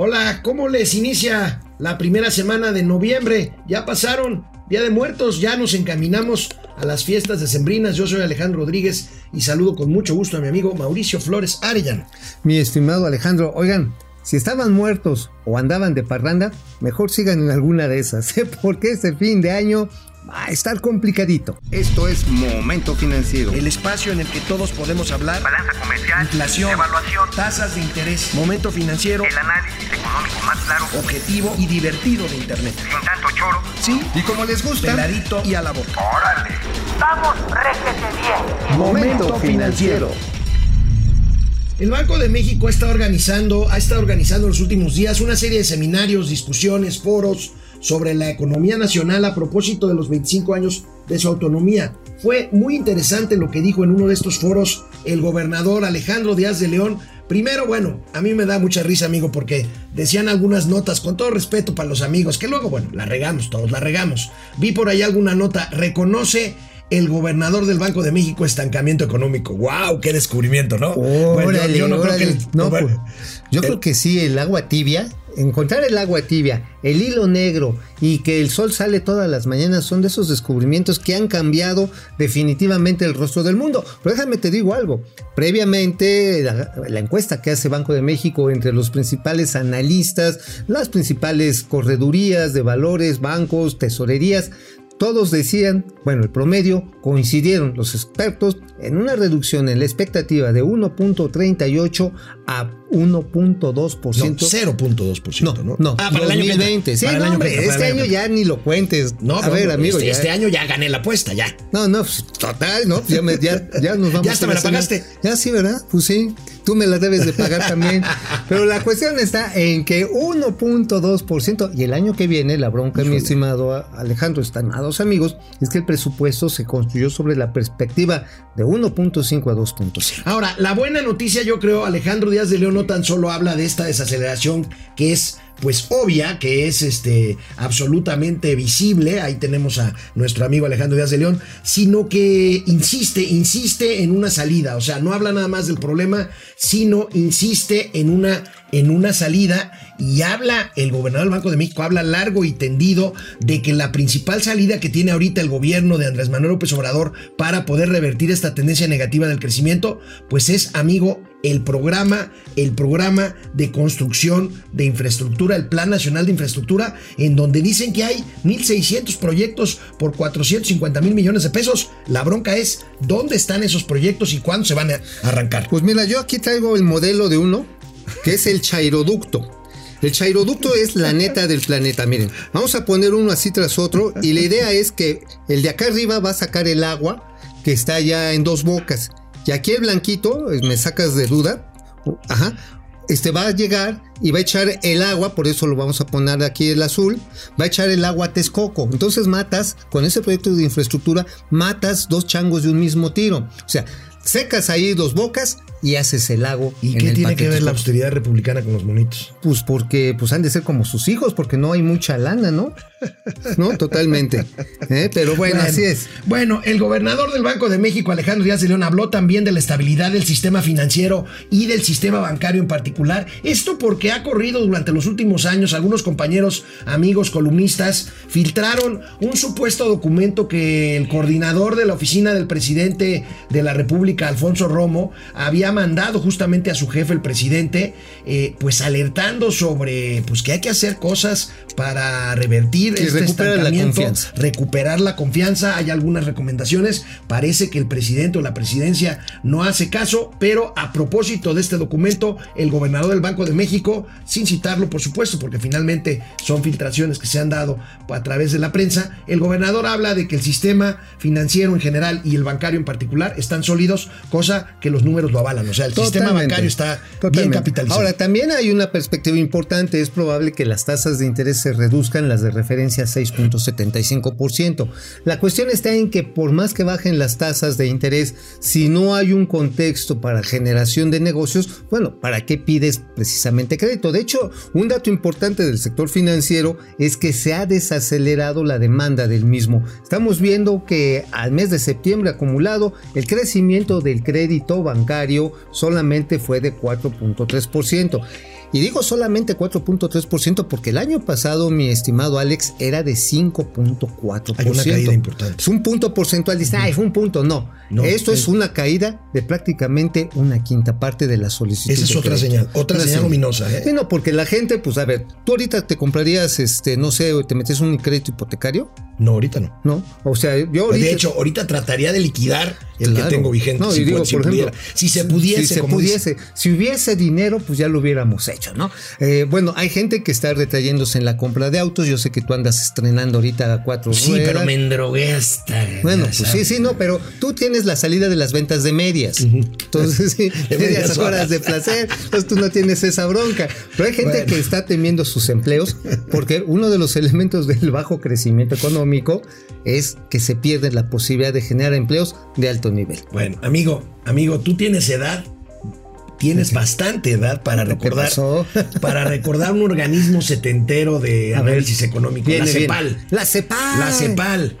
Hola, ¿cómo les inicia la primera semana de noviembre? Ya pasaron Día de Muertos, ya nos encaminamos a las fiestas decembrinas. Yo soy Alejandro Rodríguez y saludo con mucho gusto a mi amigo Mauricio Flores Arellano. Mi estimado Alejandro, oigan, si estaban muertos o andaban de parranda, mejor sigan en alguna de esas, ¿eh? porque este fin de año va a estar complicadito. Esto es Momento Financiero. El espacio en el que todos podemos hablar. Balanza comercial. Inflación. Evaluación. Tasas de interés. Momento financiero. El análisis económico más claro. Objetivo y divertido de Internet. Sin tanto choro. Sí. Y como les gusta. Peladito y a la boca. Órale. Vamos, réjete bien. Momento Financiero. El Banco de México ha estado organizando, ha estado organizando en los últimos días una serie de seminarios, discusiones, foros sobre la economía nacional a propósito de los 25 años de su autonomía. Fue muy interesante lo que dijo en uno de estos foros el gobernador Alejandro Díaz de León. Primero, bueno, a mí me da mucha risa, amigo, porque decían algunas notas, con todo respeto para los amigos, que luego, bueno, la regamos todos, la regamos. Vi por ahí alguna nota, reconoce el gobernador del Banco de México estancamiento económico. ¡Wow! ¡Qué descubrimiento, ¿no? Órale, yo, no creo que el- No, bueno, pues, yo el- creo que sí, el agua tibia, encontrar el agua tibia, el hilo negro y que el sol sale todas las mañanas son de esos descubrimientos que han cambiado definitivamente el rostro del mundo. Pero déjame te digo algo, previamente la, la encuesta que hace Banco de México entre los principales analistas, las principales corredurías de valores, bancos, tesorerías, todos decían, bueno, el promedio, coincidieron los expertos en una reducción en la expectativa de 1.38 a 1.2%. No, 0.2%, ¿no? No, no, Ah, para el año que entra. 2020. Sí, Para el no, año hombre, que este año ya ni lo cuentes. No, a ver, amigo, este, ya. este año ya gané la apuesta, ya. No, no, pues, total, ¿no? Ya, me- ya, ya nos vamos Ya hasta a me la pagaste. Ya sí, ¿verdad? Pues sí, tú me la debes de pagar también. Pero la cuestión está en que 1.2% y el año que viene, la bronca, mi estimado Alejandro, estimados amigos, es que el presupuesto se construyó sobre la perspectiva de 1.5 a 2.5. Ahora, la buena noticia, yo creo, Alejandro Díaz de León no tan solo habla de esta desaceleración que es pues obvia, que es este absolutamente visible, ahí tenemos a nuestro amigo Alejandro Díaz de León, sino que insiste, insiste en una salida, o sea, no habla nada más del problema, sino insiste en una en una salida y habla el gobernador del Banco de México habla largo y tendido de que la principal salida que tiene ahorita el gobierno de Andrés Manuel López Obrador para poder revertir esta tendencia negativa del crecimiento, pues es, amigo, el programa, el programa de construcción de infraestructura, el Plan Nacional de Infraestructura, en donde dicen que hay 1.600 proyectos por 450 mil millones de pesos. La bronca es dónde están esos proyectos y cuándo se van a arrancar. Pues mira, yo aquí traigo el modelo de uno, que es el chairoducto. El chairoducto es la neta del planeta. Miren, vamos a poner uno así tras otro y la idea es que el de acá arriba va a sacar el agua que está ya en dos bocas. Y aquí el blanquito, eh, me sacas de duda, ajá, este va a llegar y va a echar el agua, por eso lo vamos a poner aquí el azul, va a echar el agua a Texcoco. Entonces matas, con ese proyecto de infraestructura, matas dos changos de un mismo tiro. O sea, secas ahí dos bocas y haces el lago. ¿Y en qué el tiene que ver la austeridad republicana con los monitos? Pues porque pues han de ser como sus hijos, porque no hay mucha lana, ¿no? No, totalmente. ¿Eh? Pero bueno, así es. Bueno, el gobernador del Banco de México, Alejandro Díaz de León, habló también de la estabilidad del sistema financiero y del sistema bancario en particular. Esto porque ha corrido durante los últimos años, algunos compañeros, amigos, columnistas, filtraron un supuesto documento que el coordinador de la oficina del presidente de la República, Alfonso Romo, había mandado justamente a su jefe, el presidente, eh, pues alertando sobre pues que hay que hacer cosas para revertir Y este la estancamiento, confianza. recuperar la confianza. Hay algunas recomendaciones. Parece que el presidente o la presidencia no hace caso, pero a propósito de este documento, el gobernador del Banco de México, sin citarlo por supuesto, porque finalmente son filtraciones que se han dado a través de la prensa, el gobernador habla de que el sistema financiero en general y el bancario en particular están sólidos, cosa que los números lo avalan. O sea, el sistema bancario está bien capitalizado. Ahora, también hay una perspectiva importante. Es probable que las tasas de interés se reduzcan, las de referencia a 6.75%. La cuestión está en que por más que bajen las tasas de interés, si no hay un contexto para generación de negocios, bueno, ¿para qué pides precisamente crédito? De hecho, un dato importante del sector financiero es que se ha desacelerado la demanda del mismo. Estamos viendo que al mes de septiembre acumulado, el crecimiento del crédito bancario solamente fue de 4.3%. Y digo solamente 4.3% porque el año pasado, mi estimado Alex, era de 5.4%. Hay una caída importante. Es un punto porcentual. Dice, ay, fue un punto. No. No, Esto es es- una caída de prácticamente una quinta parte de la solicitud. Esa es otra crédito. señal, otra Una señal luminosa, ¿eh? Sí, no, porque la gente, pues a ver, tú ahorita te comprarías, este, no sé, te metes un crédito hipotecario, No, ahorita no. ¿no? O sea, yo ahorita. De hecho, ahorita trataría de liquidar el Claro. que tengo vigente. No, si, digo, si por ejemplo, si se pudiese, si se como pudiese, si hubiese dinero, pues ya lo hubiéramos hecho, ¿no? Eh, bueno, hay gente que está retrayéndose en la compra de autos. Yo sé que tú andas estrenando ahorita cuatro dice. Sí, ruedas. pero me endrogué hasta. Bueno, pues sí, sabes. sí, no, pero tú tienes la salida de las ventas de medias. Entonces, sí, De medias medias horas horas. de placer. Entonces tú no tienes esa bronca. Pero hay gente Bueno. que está temiendo sus empleos porque uno de los elementos del bajo crecimiento económico es que se pierde la posibilidad de generar empleos de alto nivel. Bueno, amigo, amigo, tú tienes edad. Tienes bastante edad para ¿Qué recordar para recordar un organismo setentero de A ver, análisis económico, viene, la. CEPAL. La CEPAL. La CEPAL,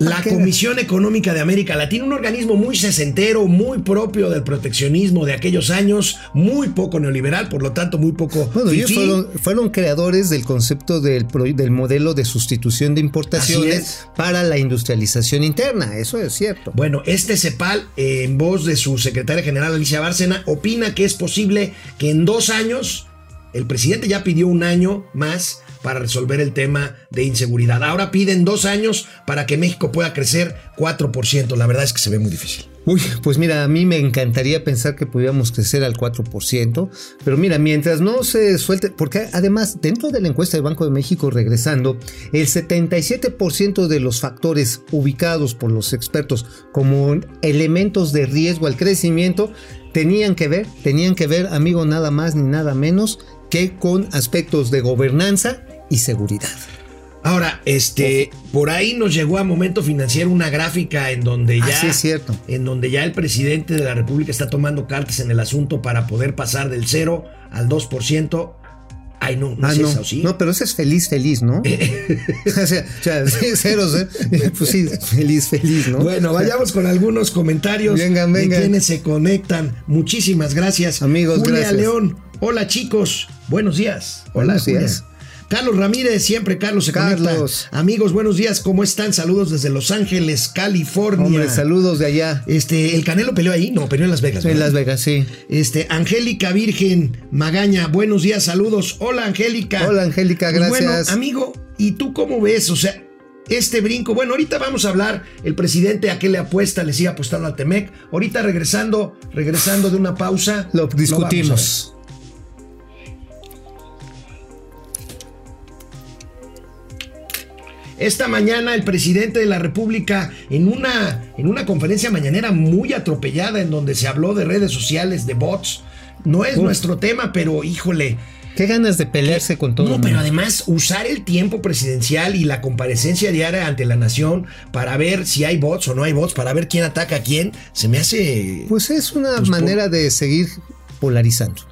la Comisión Económica de América Latina, un organismo muy sesentero, muy propio del proteccionismo de aquellos años, muy poco neoliberal, por lo tanto muy poco Bueno, ellos fueron, fueron creadores del concepto del, pro- del modelo de sustitución de importaciones es. para la industrialización interna. Eso es cierto. Bueno, este CEPAL, en voz de su secretaria general Alicia Bárcena, opina que es posible que en dos años, el presidente ya pidió un año más para resolver el tema de inseguridad. Ahora piden dos años para que México pueda crecer 4%. La verdad es que se ve muy difícil. Uy, pues mira, a mí me encantaría pensar que pudiéramos crecer al 4%, pero mira, mientras no se suelte, porque además dentro de la encuesta del Banco de México regresando, el 77% de los factores ubicados por los expertos como elementos de riesgo al crecimiento tenían que ver, tenían que ver, amigo, nada más ni nada menos que con aspectos de gobernanza y seguridad. Ahora, este, por ahí nos llegó a momento financiero una gráfica en donde ya, Ah, sí, es cierto. en donde ya el presidente de la República está tomando cartas en el asunto para poder pasar del 0 al 2%. Ay, no, no Ah, es no, esa, ¿o sí? no, pero ese es feliz, feliz, ¿no? o sea, o sea, sí, ceros, ¿eh? Pues sí, feliz, feliz, ¿no? Bueno, vayamos con algunos comentarios Vengan, de vengan. quienes se conectan. Muchísimas gracias. Amigos, Julia gracias. León. Hola, chicos. Buenos días. Hola, Buenos Julia. Carlos Ramírez, siempre Carlos se Carlos. conecta. Amigos, buenos días. ¿Cómo están? Saludos desde Los Ángeles, California. Hombre, saludos de allá. Este, ¿el Canelo peleó ahí? No, peleó en Las Vegas. En ¿verdad? Las Vegas, sí. Este, Angélica Virgen Magaña, buenos días, saludos. Hola, Angélica. Hola, Angélica, Pues gracias. bueno, amigo, ¿y tú cómo ves? O sea, este brinco. Bueno, ahorita vamos a hablar el presidente a qué le apuesta, le sigue apostando al Temec. Ahorita regresando, regresando de una pausa. Lo a Esta mañana el presidente de la República en una, en una conferencia mañanera muy atropellada en donde se habló de redes sociales, de bots. No es Uf. nuestro tema, pero híjole, Qué ganas de pelearse con todo. No, pero además usar el tiempo presidencial y la comparecencia diaria ante la nación para ver si hay bots o no hay bots, para ver quién ataca a quién, se me hace... Pues es una Pues, manera de seguir polarizando.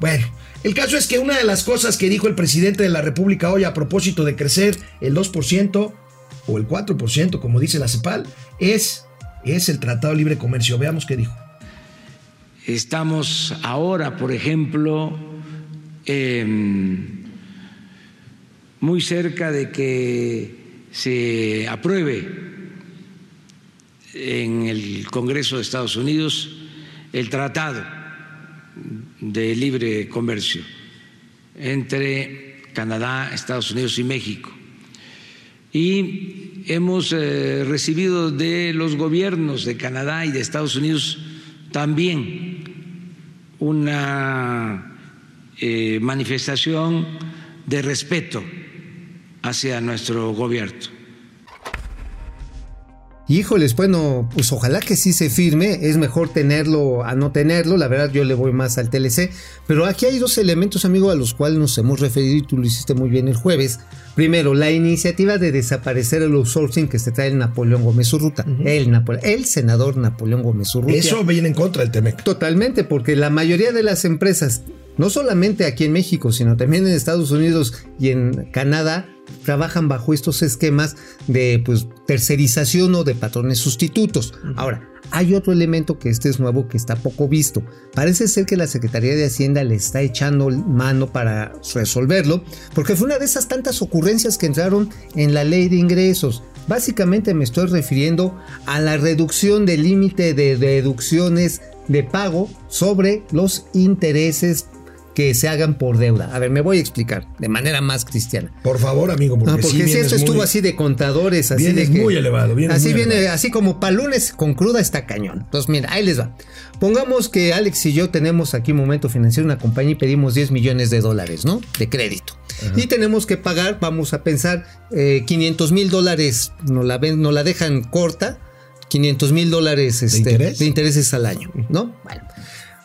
Bueno, el caso es que una de las cosas que dijo el presidente de la República hoy a propósito de crecer el 2% o el 4%, como dice la CEPAL, es, es el Tratado de Libre Comercio. Veamos qué dijo. Estamos ahora, por ejemplo, em, muy cerca de que se apruebe en el Congreso de Estados Unidos el Tratado de Libre Comercio entre Canadá, Estados Unidos y México. Y hemos eh, recibido de los gobiernos de Canadá y de Estados Unidos también una eh, manifestación de respeto hacia nuestro gobierno. Híjoles, bueno, pues ojalá que sí se firme. Es mejor tenerlo a no tenerlo. La verdad, yo le voy más al TLC. Pero aquí hay dos elementos, amigo, a los cuales nos hemos referido y tú lo hiciste muy bien el jueves. Primero, la iniciativa de desaparecer el outsourcing que se trae el Napoleón Gómez Urruta. el, senador Napoleón Gómez Urrutia. Eso viene en contra del Temec. Totalmente, porque la mayoría de las empresas, no solamente aquí en México, sino también en Estados Unidos y en Canadá, trabajan bajo estos esquemas de pues, tercerización o de patrones sustitutos. Ahora, Hay otro elemento que este es nuevo que está poco visto. Parece ser que la Secretaría de Hacienda le está echando mano para resolverlo, porque fue una de esas tantas ocurrencias que entraron en la ley de ingresos. Básicamente me estoy refiriendo a la reducción del límite de deducciones de pago sobre los intereses que se hagan por deuda. A ver, me voy a explicar de manera más cristiana. Por favor, amigo, porque, Ah, porque sí si esto estuvo muy- así de contadores, así de que- muy elevado, así muy viene, elevado. así como para lunes con cruda está cañón. Entonces, mira, ahí les va. Pongamos que Alex y yo tenemos aquí un momento financiero una compañía y pedimos 10 millones de dólares, ¿no? De crédito. Y tenemos que pagar, vamos a pensar, eh, 500 mil dólares, nos la, ven- nos la dejan corta, 500 mil dólares este, interés? de intereses al año, ¿no? Bueno.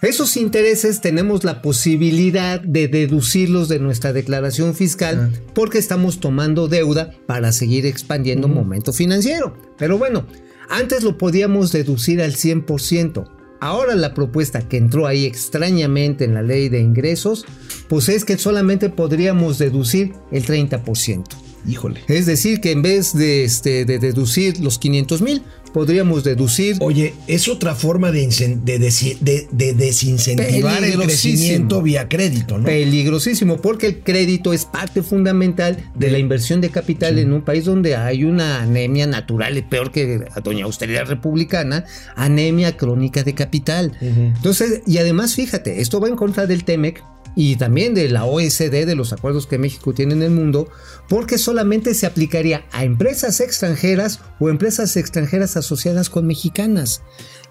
Esos intereses tenemos la posibilidad de deducirlos de nuestra declaración fiscal porque estamos tomando deuda para seguir expandiendo momento financiero. Pero bueno, antes lo podíamos deducir al 100%. Ahora la propuesta que entró ahí extrañamente en la ley de ingresos, pues es que solamente podríamos deducir el 30%. Híjole. Es decir, que en vez de, este, de deducir los 500 mil, podríamos deducir Oye, es otra forma de, de, de- de desincentivar el crecimiento vía crédito, ¿no? peligrosísimo porque el crédito es parte fundamental de la inversión de capital en un país donde hay una anemia natural, y peor que a doña austeridad republicana, anemia crónica de capital. Entonces, y además fíjate, esto va en contra del TEMEC y también de la OECD, de los acuerdos que México tiene en el mundo, porque solamente se aplicaría a empresas extranjeras o empresas extranjeras asociadas con mexicanas.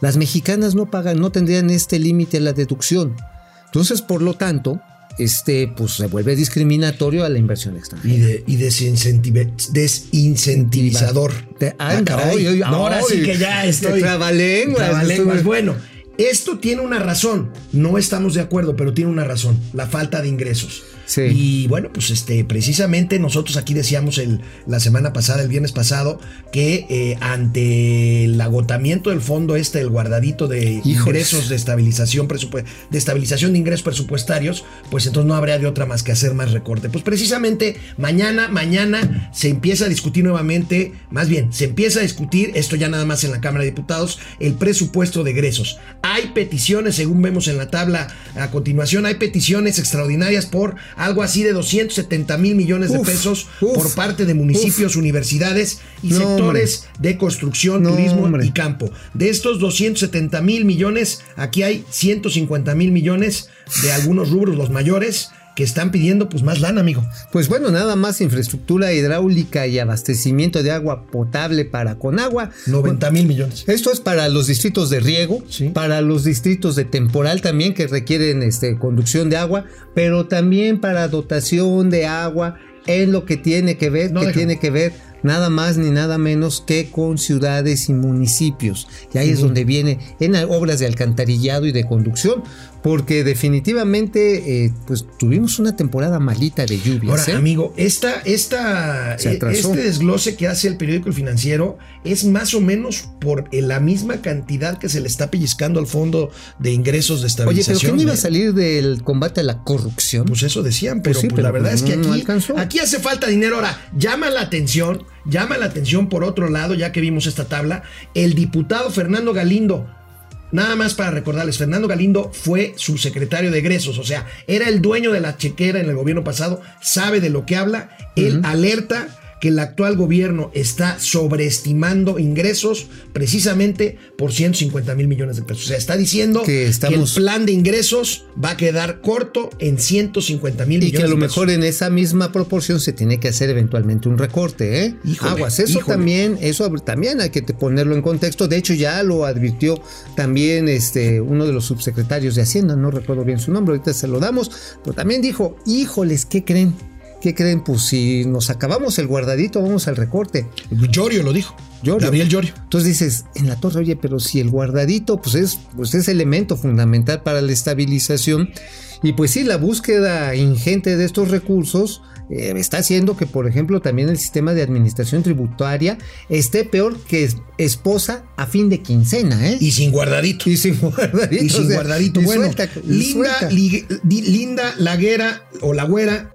Las mexicanas no pagan, no tendrían este límite a la deducción. Entonces, por lo tanto, este, pues se vuelve discriminatorio a la inversión extranjera. Y, de, y desincentivizador. Ah, No, ahora sí que ya estoy. trabalenguas, Trabalenguas. Bueno, esto tiene una razón. No estamos de acuerdo, pero tiene una razón. La falta de ingresos. Sí. Y bueno, pues este, precisamente nosotros aquí decíamos el, la semana pasada, el viernes pasado, que eh, ante el agotamiento del fondo este, el guardadito de ingresos de estabilización de estabilización de ingresos presupuestarios, pues entonces no habría de otra más que hacer más recorte. Pues precisamente mañana, mañana se empieza a discutir nuevamente, más bien, se empieza a discutir, esto ya nada más en la Cámara de Diputados, el presupuesto de egresos. Hay peticiones, según vemos en la tabla a continuación, hay peticiones extraordinarias por algo así de 270 mil millones de pesos uf, por parte de municipios, universidades y No, sectores de construcción, No, turismo hombre. y campo. De estos 270 mil millones, aquí hay 150 mil millones de algunos rubros, los mayores, que están pidiendo pues más lana, amigo. Pues bueno, nada más infraestructura hidráulica y abastecimiento de agua potable para Conagua. 90 mil millones. Esto es para los distritos de riego, Sí. para los distritos de temporal también que requieren este, conducción de agua, pero también para dotación de agua en lo que tiene que ver, No que deja. tiene que ver nada más ni nada menos que con ciudades y municipios. Y ahí es donde viene en obras de alcantarillado y de conducción, porque definitivamente eh, pues tuvimos una temporada malita de lluvias. Ahora, ¿eh? amigo, esta, esta, eh, este desglose que hace el periódico El Financiero es más o menos por eh, la misma cantidad que se le está pellizcando al fondo de ingresos de Oye, estabilización. pero ¿qué no iba a salir del combate a la corrupción? Pues eso decían, pero Pues sí, pues pero la verdad pues es que no aquí hace falta dinero. Ahora, llama la atención, llama la atención por otro lado, ya que vimos esta tabla, el diputado Fernando Galindo. Nada más para recordarles, Fernando Galindo fue subsecretario de egresos, o sea, era el dueño de la chequera en el gobierno pasado, sabe de lo que habla, él alerta que el actual gobierno está sobreestimando ingresos precisamente por 150 mil millones de pesos. O sea, está diciendo Que estamos- el plan de ingresos va a quedar corto en 150 mil Y millones que a lo mejor en esa misma proporción se tiene que hacer eventualmente un recorte, ¿eh? Híjole, Aguas, eso híjole. también, eso también hay que ponerlo en contexto. De hecho, ya lo advirtió también este uno de los subsecretarios de Hacienda, no recuerdo bien su nombre, ahorita se lo damos, pero también dijo, híjoles, ¿qué creen? ¿Qué creen? Pues si nos acabamos el guardadito, vamos al recorte. Llorio lo dijo. Llorio. Gabriel Llorio. Entonces dices, en la torre, oye, pero si el guardadito, pues es, pues es elemento fundamental para la estabilización. Y pues sí, la búsqueda ingente de estos recursos eh, está haciendo que, por ejemplo, también el sistema de administración tributaria esté peor que es- esposa a fin de quincena, ¿eh? Y sin guardadito. Y sin guardadito. Y sin o sea, guardadito. y Bueno, suelta, Linda, Di- Linda Laguera o La Güera.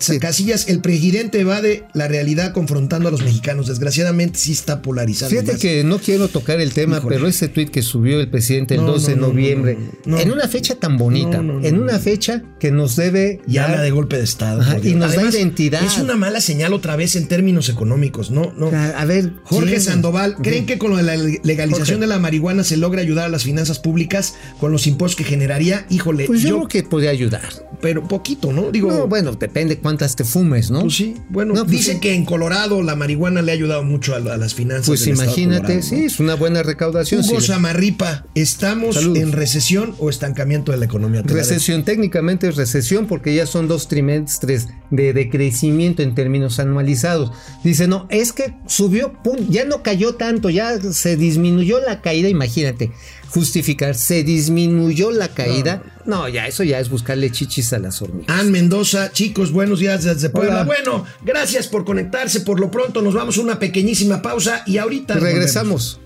Sí. Casillas, el presidente va de la realidad confrontando a los mexicanos. Desgraciadamente sí está polarizando. Fíjate más. que no quiero tocar el tema, Híjole. pero ese tuit que subió el presidente el No, 12 de no, no, noviembre, no, no, no. en una fecha tan bonita, en una fecha que nos debe Y habla de golpe de Estado. Ajá, y nos da identidad. Es una mala señal otra vez en términos económicos, ¿no? no. A, ver, Jorge. Sandoval, ¿creen que con la legalización Jorge. de la marihuana se logra ayudar a las finanzas públicas con los impuestos que generaría? Híjole, Pues yo, yo, creo que podría ayudar. pero poquito, ¿no? Digo, No, bueno, depende cuántas te fumes, ¿no? pues sí. Bueno, No, pues dice sí. que en Colorado la marihuana le ha ayudado mucho a, a las finanzas. Pues del imagínate, Colorado, sí, ¿no? es una buena recaudación. Hugo. Samarripa, ¿estamos en recesión o estancamiento de la economía? Recesión, técnicamente es recesión porque ya son dos trimestres de decrecimiento en términos anualizados. Dice, no, es que subió, pum, ya no cayó tanto, ya se disminuyó la caída, imagínate, justificar, se disminuyó la caída. No, ya eso ya es buscarle chichis a las hormigas. Ann Mendoza, chicos, buenos días desde Puebla. Hola. Bueno, gracias por conectarse. Por lo pronto nos vamos a una pequeñísima pausa y ahorita volvemos. Regresamos.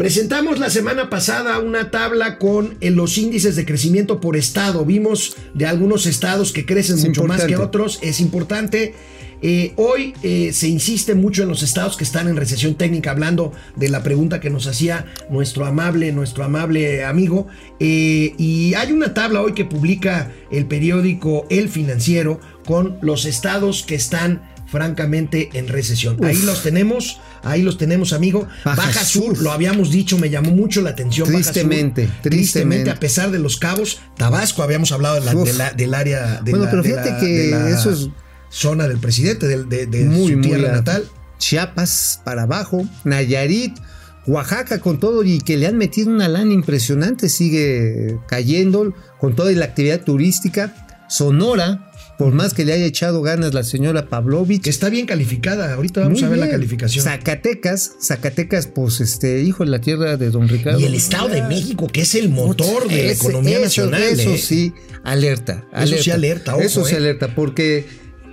Presentamos la semana pasada una tabla con eh, los índices de crecimiento por estado. Vimos de algunos estados que crecen Es mucho más que otros. Es importante. Eh, hoy eh, se insiste mucho en los estados que están en recesión técnica, hablando de la pregunta que nos hacía nuestro amable, nuestro amable amigo. Eh, y hay una tabla hoy que publica el periódico El Financiero con los estados que están francamente en recesión. Ahí los tenemos, ahí los tenemos, amigo. Baja Baja, Sur, Sur. lo habíamos dicho, me llamó mucho la atención. Baja Sur. Tristemente, tristemente. a pesar de los cabos. Tabasco, habíamos hablado de la- de la- del área de Bueno, la, pero fíjate que eso es- zona del presidente, de, de muy, su tierra natal. Chiapas para abajo, Nayarit, Oaxaca con todo y que le han metido una lana impresionante, sigue cayendo con toda la actividad turística. Sonora, por más que le haya echado ganas la señora Pavlovich. Que está bien calificada. Ahorita vamos muy a ver la calificación. Zacatecas, Zacatecas, pues este, hijo de la tierra de don Ricardo. y el Estado de México, que es el motor de la economía eso, nacional. Eso ¿eh? sí, alerta, Eso sí alerta, ojo, Eso sí eh. alerta, porque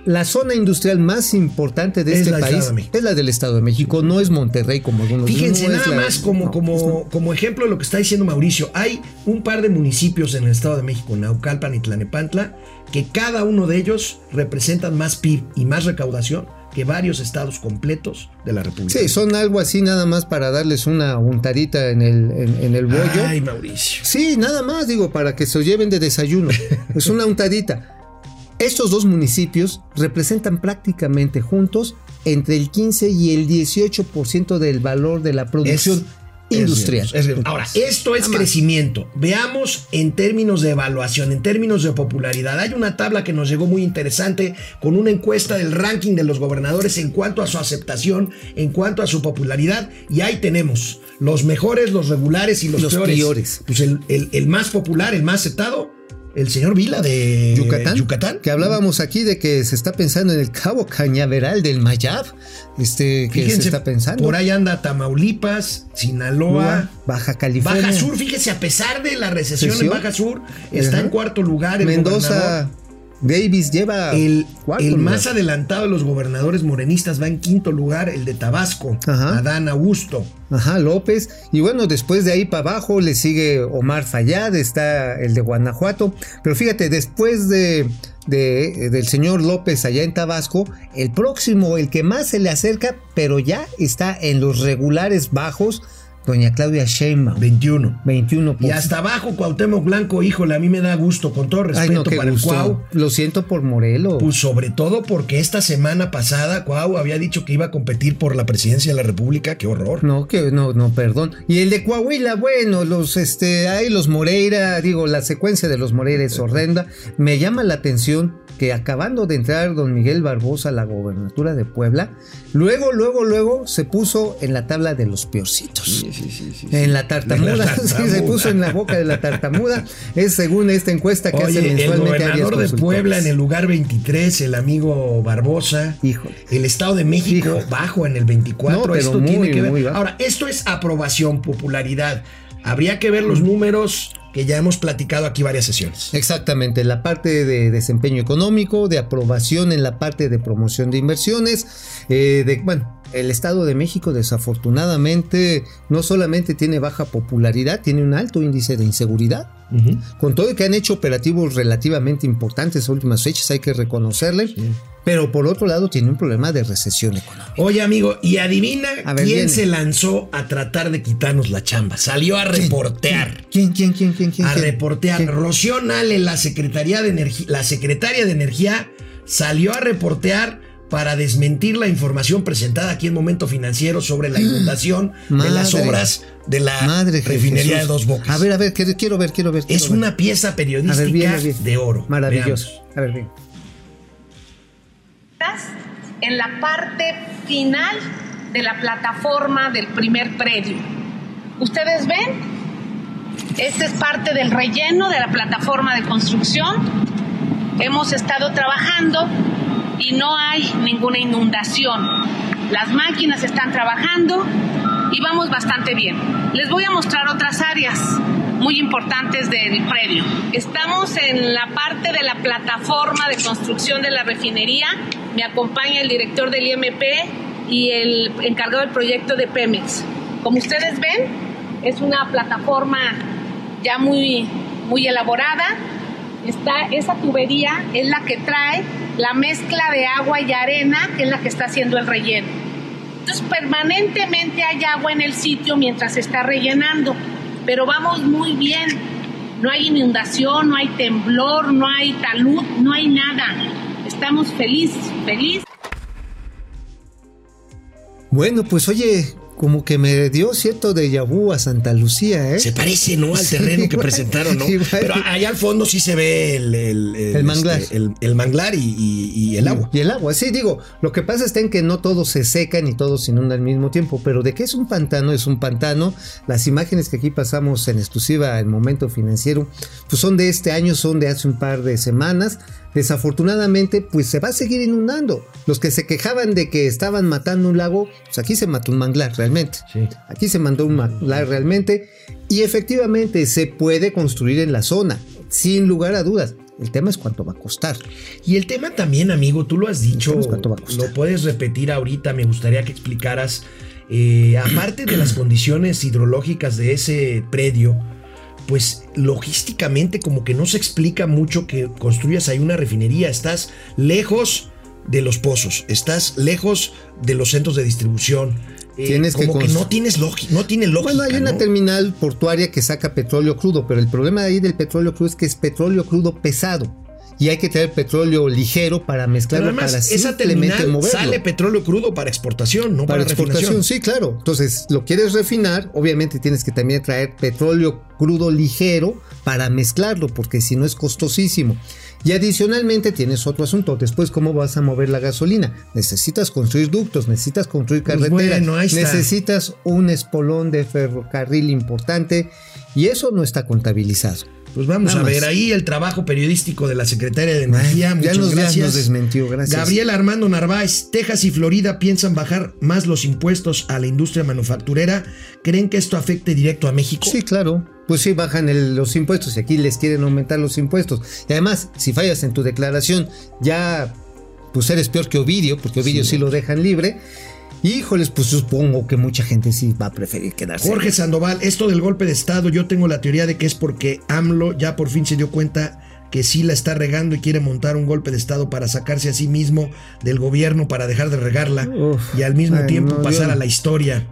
la zona industrial más importante de Es este país de es la del Estado de México, no es Monterrey como algunos Fíjense, no nada más como, no, como, como ejemplo de lo que está diciendo Mauricio, hay un par de municipios en el Estado de México, Naucalpan y Tlanepantla, que cada uno de ellos representan más PIB y más recaudación que varios estados completos de la República. Sí, son algo así nada más para darles una untadita en el, en, en el bollo. Ay, Mauricio. Sí, nada más, digo, para que se lo lleven de desayuno. es una untadita. Estos dos municipios representan prácticamente juntos entre el 15 y el 18% del valor de la producción Es- industrial. es- es- ahora, esto es crecimiento. Veamos en términos de evaluación, en términos de popularidad. Hay una tabla que nos llegó muy interesante con una encuesta del ranking de los gobernadores en cuanto a su aceptación, en cuanto a su popularidad. Y ahí tenemos los mejores, los regulares y los, Los peores. peores. Pues el, el- el más popular, el más aceptado, el señor Vila de Yucatán, Yucatán. que hablábamos aquí de que se está pensando en el cabo cañaveral del Mayab, este que se Fíjense, está pensando. por ahí anda Tamaulipas, Sinaloa. Baja California. Baja Sur, fíjese, a pesar de la recesión en Baja Sur, está Ajá. en cuarto lugar el Mendoza gobernador. Davis lleva El, lugar. más adelantado de los gobernadores morenistas va en quinto lugar, el de Tabasco, Ajá. Adán Augusto. Ajá, López. Y bueno, después de ahí para abajo le sigue Omar Fayad, está el de Guanajuato. Pero fíjate, después de, de- del señor López allá en Tabasco, el próximo, el que más se le acerca, pero ya está en los regulares bajos, doña Claudia Sheinbaum. 21. 21 Y hasta abajo Cuauhtémoc Blanco, híjole, a mí me da gusto, con todo respeto Ay, no, para gusto. el Cuau. Lo siento por Morelos. Pues sobre todo porque esta semana pasada Cuau había dicho que iba a competir por la presidencia de la República, qué horror. No, que no, no, perdón. Y el de Coahuila, bueno, los este, hay los Moreira, digo, la secuencia de los Moreira es horrenda. Me llama la atención que acabando de entrar don Miguel Barbosa a la gobernatura de Puebla, luego, luego, luego se puso en la tabla de los peorcitos. En la tartamuda, la sí, se puso en la boca de la tartamuda. Es según esta encuesta que hace Oye, el mensualmente Arias gobernador de. Puebla en el lugar 23, el amigo Barbosa. Híjole. El Estado de México Híjole. bajo en el 24. No, pero esto muy, tiene que ver. muy bajo. Ahora, esto es aprobación, popularidad. Habría que ver los números que ya hemos platicado aquí varias sesiones. Exactamente, la parte de desempeño económico, de aprobación en la parte de promoción de inversiones, eh, de, bueno, el Estado de México desafortunadamente no solamente tiene baja popularidad, tiene un alto índice de inseguridad. Con todo que han hecho operativos relativamente importantes en últimas fechas, hay que reconocerle. Pero por otro lado tiene un problema de recesión económica. Oye, amigo, y adivina ver, quién viene. se lanzó a tratar de quitarnos la chamba. Salió a reportear. ¿Quién, quién, quién, quién, quién? a quién? reportear. ¿Quién? Rocío Nale, la Secretaría de Energía, la secretaria de Energía, salió a reportear para desmentir la información presentada aquí en Momento Financiero sobre la inundación de las obras de la Madre refinería Jesús. de Dos Bocas. A ver, a ver, quiero ver, quiero ver. quiero es ver. una pieza A periodística ver, de oro. Maravilloso. Veamos. A ver, bien. en la parte final de la plataforma del primer predio. ¿Ustedes ven? Este es parte del relleno de la plataforma de construcción. Hemos estado trabajando y no hay ninguna inundación. Las máquinas están trabajando y vamos bastante bien. Les voy a mostrar otras áreas muy importantes del predio. Estamos en la parte de la plataforma de construcción de la refinería. Me acompaña el director del IMP y el encargado del proyecto de Pemex. Como ustedes ven, es una plataforma ya muy, muy elaborada. Está, esa tubería es la que trae la mezcla de agua y arena, que es la que está haciendo el relleno. Entonces, permanentemente hay agua en el sitio mientras se está rellenando, pero vamos muy bien. No hay inundación, no hay temblor, no hay talud, no hay nada. Estamos felices, felices. Bueno, pues oye, como que me dio cierto déjà vu a Santa Lucía, ¿eh? Se parece, ¿no? Al Sí, terreno que igual, presentaron, ¿no? igual. Pero allá al fondo sí se ve el, el, El manglar. este, el, el manglar y, y- y el agua. Y el agua, sí, digo, lo que pasa está en que no todo se seca ni todo se inunda al mismo tiempo, pero de que es un pantano, es un pantano. Las imágenes que aquí pasamos en exclusiva en momento financiero, pues son de este año, son de hace un par de semanas. Desafortunadamente, pues se va a seguir inundando. Los que se quejaban de que estaban matando un lago, pues aquí se mató un manglar realmente. Sí. Aquí se mandó un manglar realmente. Y efectivamente se puede construir en la zona, sin lugar a dudas. El tema es cuánto va a costar. Y el tema también, amigo, tú lo has dicho, cuánto va a costar. lo puedes repetir ahorita, me gustaría que explicaras, eh, aparte de las condiciones hidrológicas de ese predio, pues logísticamente como que no se explica mucho que construyas ahí una refinería, estás lejos de los pozos, estás lejos de los centros de distribución. eh, Tienes como que, no tienes lógica, no tiene lógica. Bueno, hay una ¿no? terminal portuaria que saca petróleo crudo, pero el problema de ahí del petróleo crudo es que es petróleo crudo pesado. Y hay que traer petróleo ligero para mezclarlo además, para esa simplemente moverlo. sale petróleo crudo para exportación, no para, para exportación, sí, claro. Entonces, lo quieres refinar, obviamente tienes que también traer petróleo crudo ligero para mezclarlo, porque si no es costosísimo. Y adicionalmente tienes otro asunto. Después, ¿cómo vas a mover la gasolina? Necesitas construir ductos, necesitas construir Pues carreteras, bueno, necesitas un espolón de ferrocarril importante y eso no está contabilizado. Pues vamos Nada a ver más. ahí el trabajo periodístico de la Secretaria de Energía. Ya Muchas nos- gracias. nos desmentió, gracias. Gabriel Armando Narváez, Texas y Florida piensan bajar más los impuestos a la industria manufacturera. ¿Creen que esto afecte directo a México? Sí, claro. Pues sí, bajan el- los impuestos y aquí les quieren aumentar los impuestos. Y además, si fallas en tu declaración, ya pues eres peor que Ovidio, porque Ovidio sí, lo dejan libre. Híjoles, pues supongo que mucha gente sí va a preferir quedarse. Jorge Sandoval, esto del golpe de Estado, yo tengo la teoría de que es porque AMLO ya por fin se dio cuenta que sí la está regando y quiere montar un golpe de Estado para sacarse a sí mismo del gobierno para dejar de regarla Uf, y al mismo ay, tiempo no, pasar a la historia.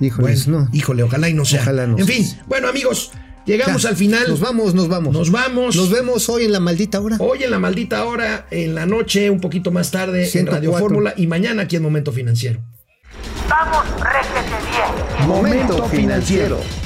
Híjoles, Bueno, no. Híjole, ojalá y no sea. Ojalá no en sea. fin, bueno amigos, llegamos Ya, al final. Nos vamos, nos vamos. Nos vamos. Nos vemos hoy en la maldita hora. Hoy en la maldita hora, en la noche, un poquito más tarde en 104. Radio Fórmula y mañana aquí en Momento Financiero. Vamos, bien. Momento financiero.